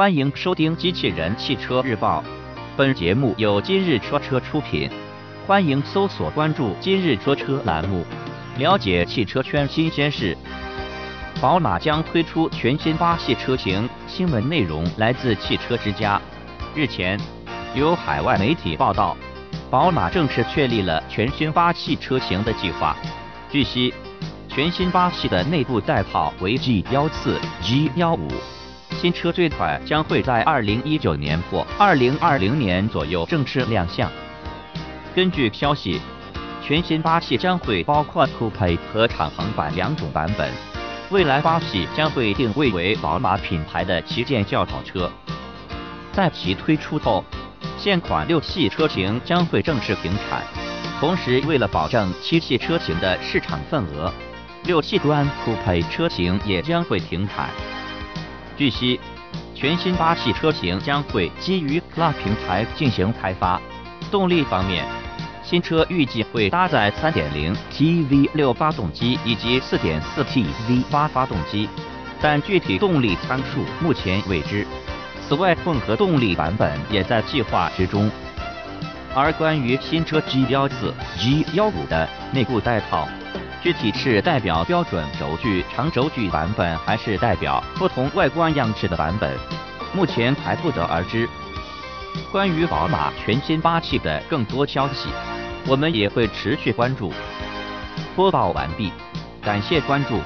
欢迎收听《机器人汽车日报》，本节目由今日说车出品。欢迎搜索关注“今日说车”栏目，了解汽车圈新鲜事。宝马将推出全新八系车型，新闻内容来自汽车之家。日前，有海外媒体报道，宝马正式确立了全新八系车型的计划。据悉，全新八系的内部代号为 G 幺四、G 幺五。新车最快将会在二零一九年或二零二零年左右正式亮相。根据消息，全新八系将会包括 Coupe 和敞篷版两种版本。未来八系将会定位为宝马品牌的旗舰轿跑车。在其推出后，现款六系车型将会正式停产。同时，为了保证七系车型的市场份额，六系端 Coupe 车型也将会停产。据悉，全新八系车型将会基于 Plus 平台进行开发。动力方面，新车预计会搭载 3.0T V6 发动机以及 4.4T V8 发动机，但具体动力参数目前未知。此外，混合动力版本也在计划之中。而关于新车 G14、G15 的内部代号。具体是代表标准轴距长轴距版本，还是代表不同外观样式的版本，目前还不得而知。关于宝马全新八系的更多消息，我们也会持续关注。播报完毕，感谢关注。